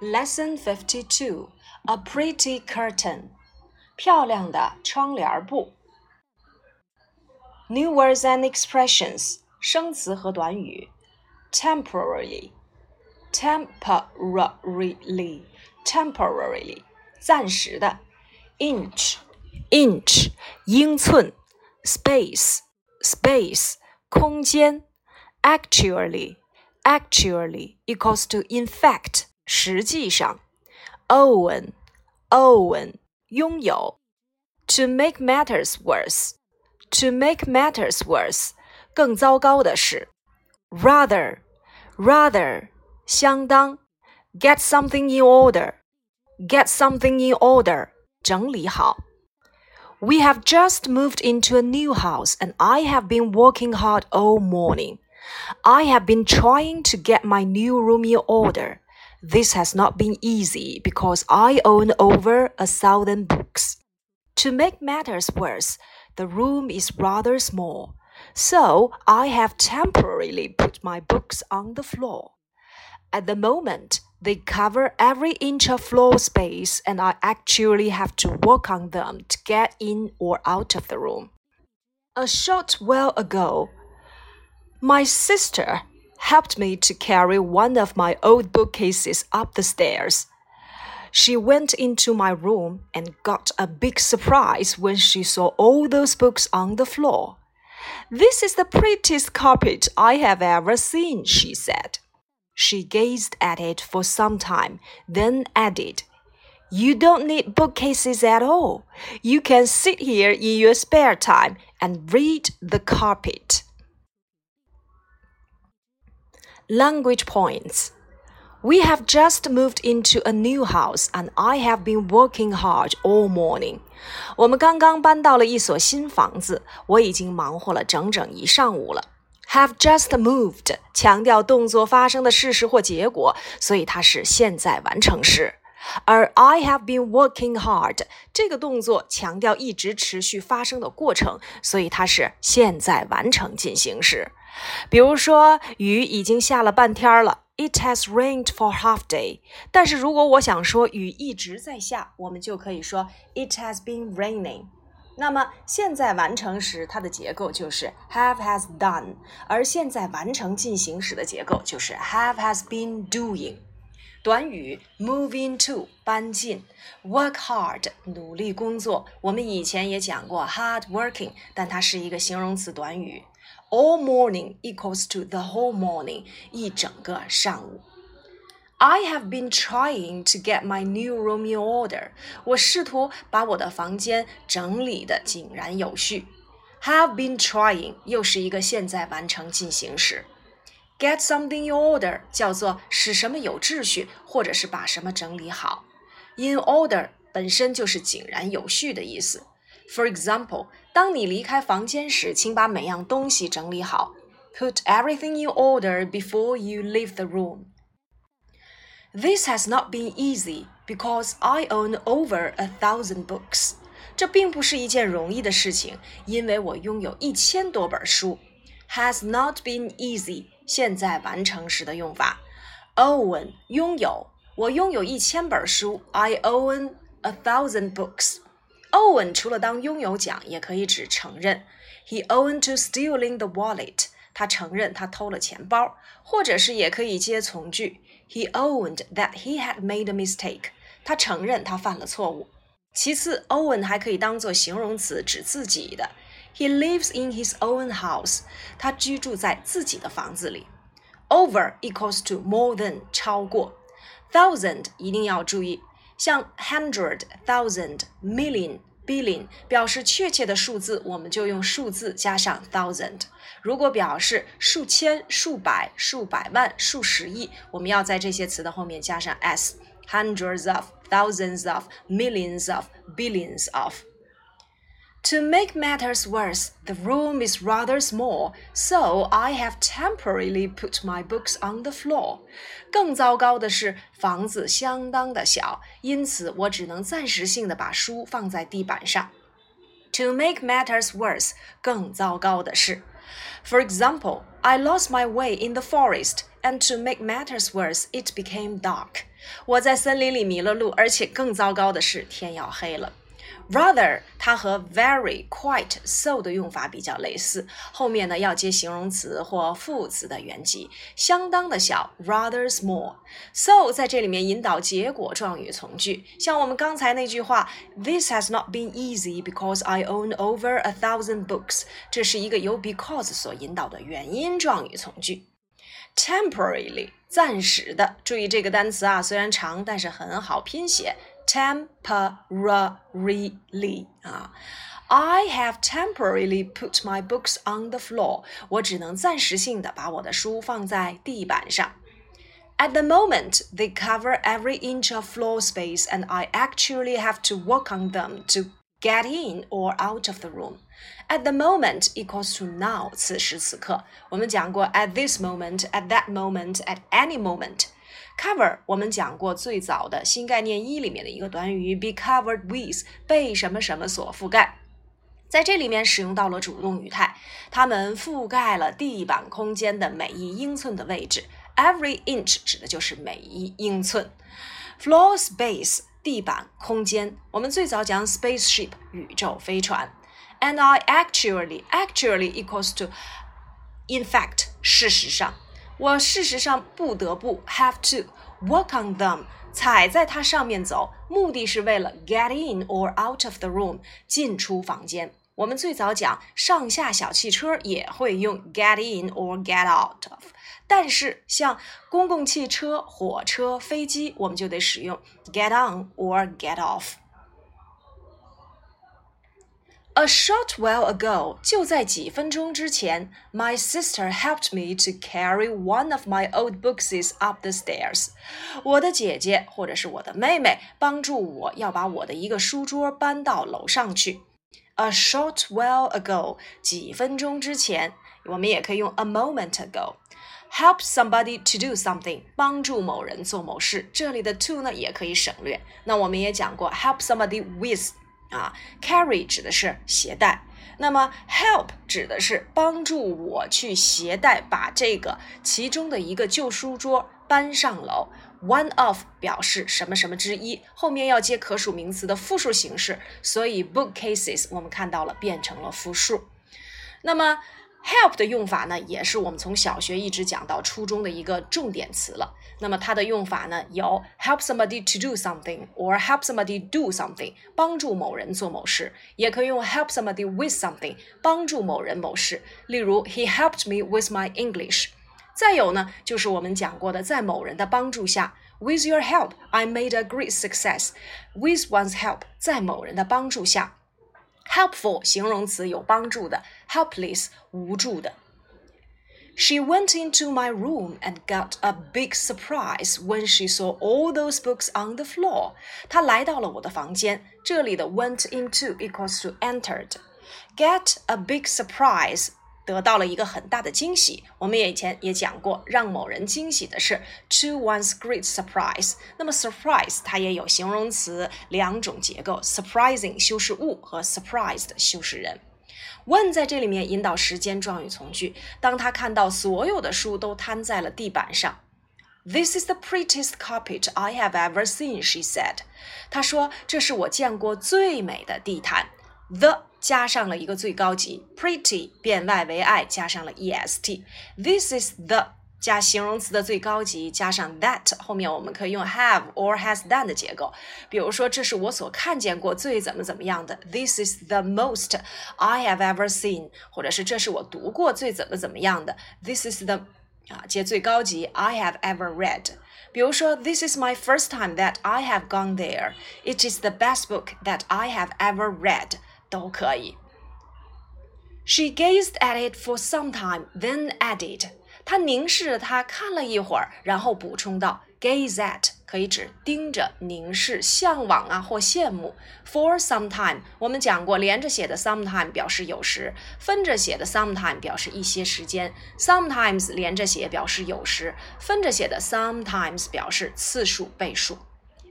Lesson Fifty Two: A Pretty Curtain，漂亮的窗帘布。New words and expressions，生词和短语。Temporarily, temporarily, temporarily，暂时的。Inch, inch，英寸。Space, space，空间。Actually, actually equals to in fact。 实际上，own own 拥有。To make matters worse, to make matters worse 更糟糕的是。Rather rather 相当。Get something in order, get something in order 整理好。We have just moved into a new house and I have been working hard all morning. I have been trying to get my new room in order. This has not been easy because I own over a thousand books. To make matters worse, the room is rather small, so I have temporarily put my books on the floor. At the moment, they cover every inch of floor space, and I actually have to walk on them to get in or out of the room. A short while ago, my sister helped me to carry one of my old bookcases up the stairs. She went into my room and got a big surprise when she saw all those books on the floor. This is the prettiest carpet I have ever seen, she said. She gazed at it for some time, then added, You don't need bookcases at all. You can sit here in your spare time and read the carpet. Language points. We have just moved into a new house and I have been working hard all morning. 我们刚刚搬到了一所新房子，我已经忙活了整整一上午了。Have just moved 强调动作发生的事实或结果，所以它是现在完成时。而 I have been working hard 这个动作强调一直持续发生的过程，所以它是现在完成进行时。 比如说，雨已经下了半天了，It has rained for half day。但是如果我想说雨一直在下，我们就可以说 It has been raining。那么现在完成时，它的结构就是 have has done，而现在完成进行时的结构就是 have has been doing。短语 move into 搬进，work hard 努力工作。我们以前也讲过 hard working，但它是一个形容词短语。All morning equals to the whole morning，一整个上午。I have been trying to get my new room in order。我试图把我的房间整理的井然有序。Have been trying 又是一个现在完成进行时。Get something in order 叫做使什么有秩序，或者是把什么整理好。In order 本身就是井然有序的意思。 For example，当你离开房间时，请把每样东西整理好。Put everything in order before you leave the room. This has not been easy because I own over a thousand books. 这并不是一件容易的事情，因为我拥有一千多本书。Has not been easy，现在完成时的用法。Own 拥有，我拥有一千本书。I own a thousand books. Owen 除了当拥有讲，也可以指承认。He owned to stealing the wallet。他承认他偷了钱包，或者是也可以接从句。He owned that he had made a mistake。他承认他犯了错误。其次，Owen 还可以当做形容词，指自己的。He lives in his own house。他居住在自己的房子里。Over equals to more than，超过。Thousand 一定要注意。像 hundred、thousand、million、 Billion 表示确切的数字，我们就用数字加上 thousand。如果表示数千、数百、数百万、数十亿，我们要在这些词的后面加上 s。hundreds of、thousands of、millions of、billions of。To make matters worse, the room is rather small, so I have temporarily put my books on the floor. 更糟糕的是，房子相当的小，因此我只能暂时性的把书放在地板上。To make matters worse，更糟糕的是，For example, I lost my way in the forest and to make matters worse, it became dark. 我在森林里迷了路，而且更糟糕的是，天要黑了。 Rather，它和 very、quite、so 的用法比较类似，后面呢要接形容词或副词的原级，相当的小，rather small。So 在这里面引导结果状语从句，像我们刚才那句话，This has not been easy because I own over a thousand books。这是一个由 because 所引导的原因状语从句。Temporarily，暂时的，注意这个单词啊，虽然长，但是很好拼写。temporarily 啊。I have temporarily put my books on the floor. 我只能暂时性的把我的书放在地板上。At the moment, they cover every inch of floor space, and I actually have to walk on them to get in or out of the room. At the moment equals to now，此时此刻。我们讲过 at this moment, at that moment, at any moment。 Cover 我们讲过最早的新概念一里面的一个短语，be covered with 被什么什么所覆盖，在这里面使用到了主动语态，它们覆盖了地板空间的每一英寸的位置。Every inch 指的就是每一英寸。Floor space 地板空间，我们最早讲 spaceship 宇宙飞船。And I actually actually equals to in fact 事实上。我事实上不得不 have to walk on them，踩在它上面走，目的是为了 get in or out of the room，进出房间。我们最早讲上下小汽车也会用 get in or get out of，但是像公共汽车、火车、飞机，我们就得使用 get on or get off。A short while ago，就在几分钟之前，my sister helped me to carry one of my old books up the stairs。我的姐姐或者是我的妹妹帮助我要把我的一个书桌搬到楼上去。A short while ago，几分钟之前，我们也可以用 a moment ago。Help somebody to do something，帮助某人做某事。这里的 to 呢也可以省略。那我们也讲过，help somebody with。 啊，carry 指的是携带，那么 help 指的是帮助我去携带，把这个其中的一个旧书桌搬上楼。One of 表示什么什么之一，后面要接可数名词的复数形式，所以 bookcases 我们看到了变成了复数。那么 help 的用法呢，也是我们从小学一直讲到初中的一个重点词了。那么它的用法呢，有 help somebody to do something or help somebody do something，帮助某人做某事，也可以用 help somebody with something，帮助某人某事。例如，He helped me with my English。再有呢，就是我们讲过的，在某人的帮助下，With your help, I made a great success. With one's help，在某人的帮助下。helpful 形容词有帮助的，helpless 无助的。She went into my room and got a big surprise when she saw all those books on the floor. 她来到了我的房间，这里的 went into equals to entered. Get a big surprise 得到了一个很大的惊喜。我们也以前也讲过，让某人惊喜的是 to one's great surprise。那么 surprise 它也有形容词两种结构，surprising 修饰物和 surprised 修饰人。When 在这里面引导时间状语从句。当他看到所有的书都摊在了地板上，This is the prettiest carpet I have ever seen. She said. 他说这是我见过最美的地毯。The 加上了一个最高级，pretty 变 y 为 i 加上了 e s t。This is the 加形容词的最高级，加上 that 后面我们可以用 have or has done 的结构。比如说，这是我所看见过最怎么怎么样的。This is the most I have ever seen，或者是这是我读过最怎么怎么样的。This is the 啊接最高级 I have ever read。比如说，This is my first time that I have gone there. It is the best book that I have ever read. 都可以。She gazed at it for some time, then added. 她凝视着它看了一会儿，然后补充道：“Gaze at 可以指盯着、凝视、向往啊或羡慕。For some time，我们讲过，连着写的 sometime 表示有时，分着写的 sometime 表示一些时间。Sometimes 连着写表示有时，分着写的 sometimes 表示次数、倍数。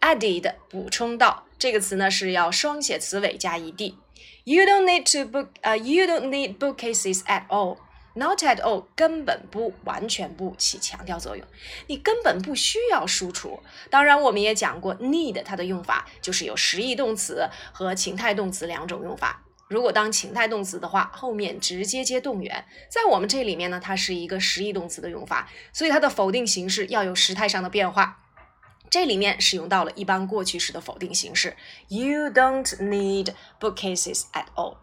Added 补充道，这个词呢是要双写词尾加 ed。You don't need to book, uh, you don't need bookcases at all. Not at all，根本不，完全不起强调作用。你根本不需要输出。当然，我们也讲过，need 它的用法就是有实义动词和情态动词两种用法。如果当情态动词的话，后面直接接动员。在我们这里面呢，它是一个实义动词的用法，所以它的否定形式要有时态上的变化。这里面使用到了一般过去时的否定形式，You don't need bookcases at all.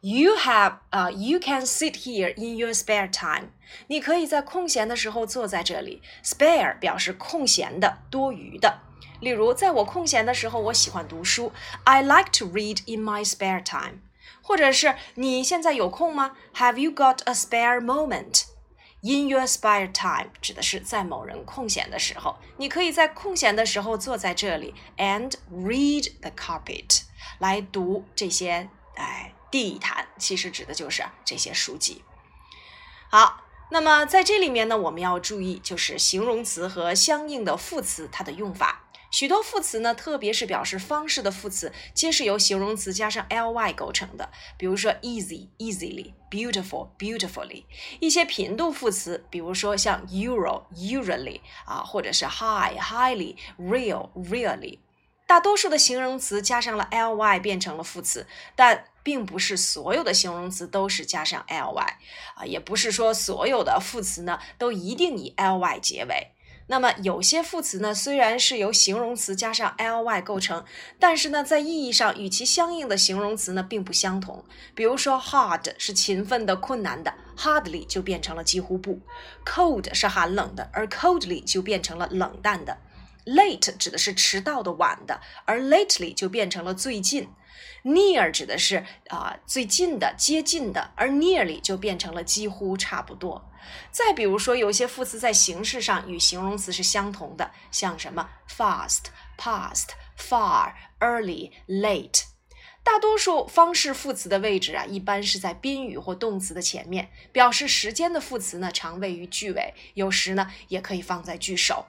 You have 啊、uh,，You can sit here in your spare time. 你可以在空闲的时候坐在这里。Spare 表示空闲的、多余的。例如，在我空闲的时候，我喜欢读书。I like to read in my spare time. 或者是你现在有空吗？Have you got a spare moment? In your spare time 指的是在某人空闲的时候，你可以在空闲的时候坐在这里，and read the carpet 来读这些哎地毯，其实指的就是这些书籍。好，那么在这里面呢，我们要注意就是形容词和相应的副词它的用法。许多副词呢，特别是表示方式的副词，皆是由形容词加上 ly 构成的。比如说 easy easily、beautiful beautifully。一些频度副词，比如说像 euro usually 啊，或者是 high highly、real really。大多数的形容词加上了 ly 变成了副词，但并不是所有的形容词都是加上 ly 啊，也不是说所有的副词呢都一定以 ly 结尾。那么有些副词呢，虽然是由形容词加上 ly 构成，但是呢，在意义上与其相应的形容词呢并不相同。比如说，hard 是勤奋的、困难的，hardly 就变成了几乎不；cold 是寒冷的，而 coldly 就变成了冷淡的；late 指的是迟到的、晚的，而 lately 就变成了最近；near 指的是啊最近的、接近的，而 nearly 就变成了几乎、差不多。再比如说，有些副词在形式上与形容词是相同的，像什么 fast、past、far、early、late。大多数方式副词的位置啊，一般是在宾语或动词的前面。表示时间的副词呢，常位于句尾，有时呢也可以放在句首。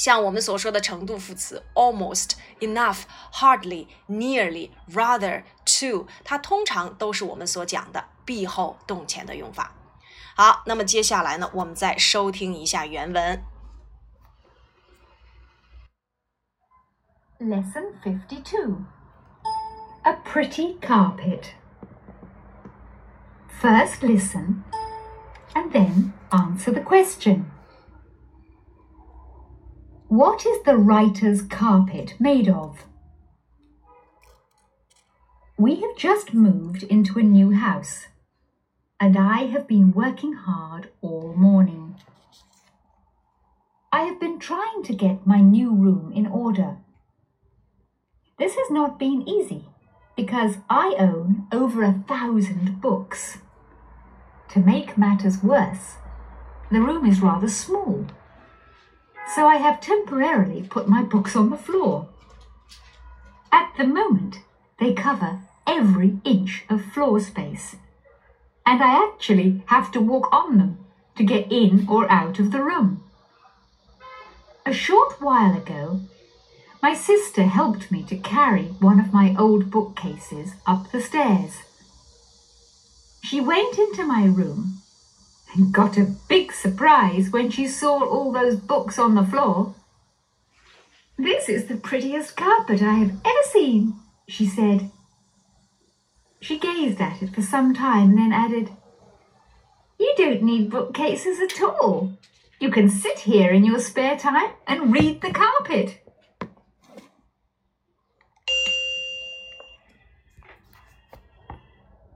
像我们所说的程度副词 almost、enough、hardly、nearly、rather、to，它通常都是我们所讲的 be 后动前的用法。好，那么接下来呢，我们再收听一下原文。Lesson 52 A Pretty Carpet. First listen and then answer the question. What is the writer's carpet made of? We have just moved into a new house and I have been working hard all morning. I have been trying to get my new room in order. This has not been easy because I own over a thousand books. To make matters worse, the room is rather small, so I have temporarily put my books on the floor. At the moment, they cover every inch of floor space and I actually have to walk on them to get in or out of the room. A short while ago, my sister helped me to carry one of my old bookcases up the stairs. She went into my room and got a big surprise when she saw all those books on the floor. This is the prettiest carpet I have ever seen, she said. She gazed at it for some time, then added, You don't need bookcases at all. You can sit here in your spare time and read the carpet.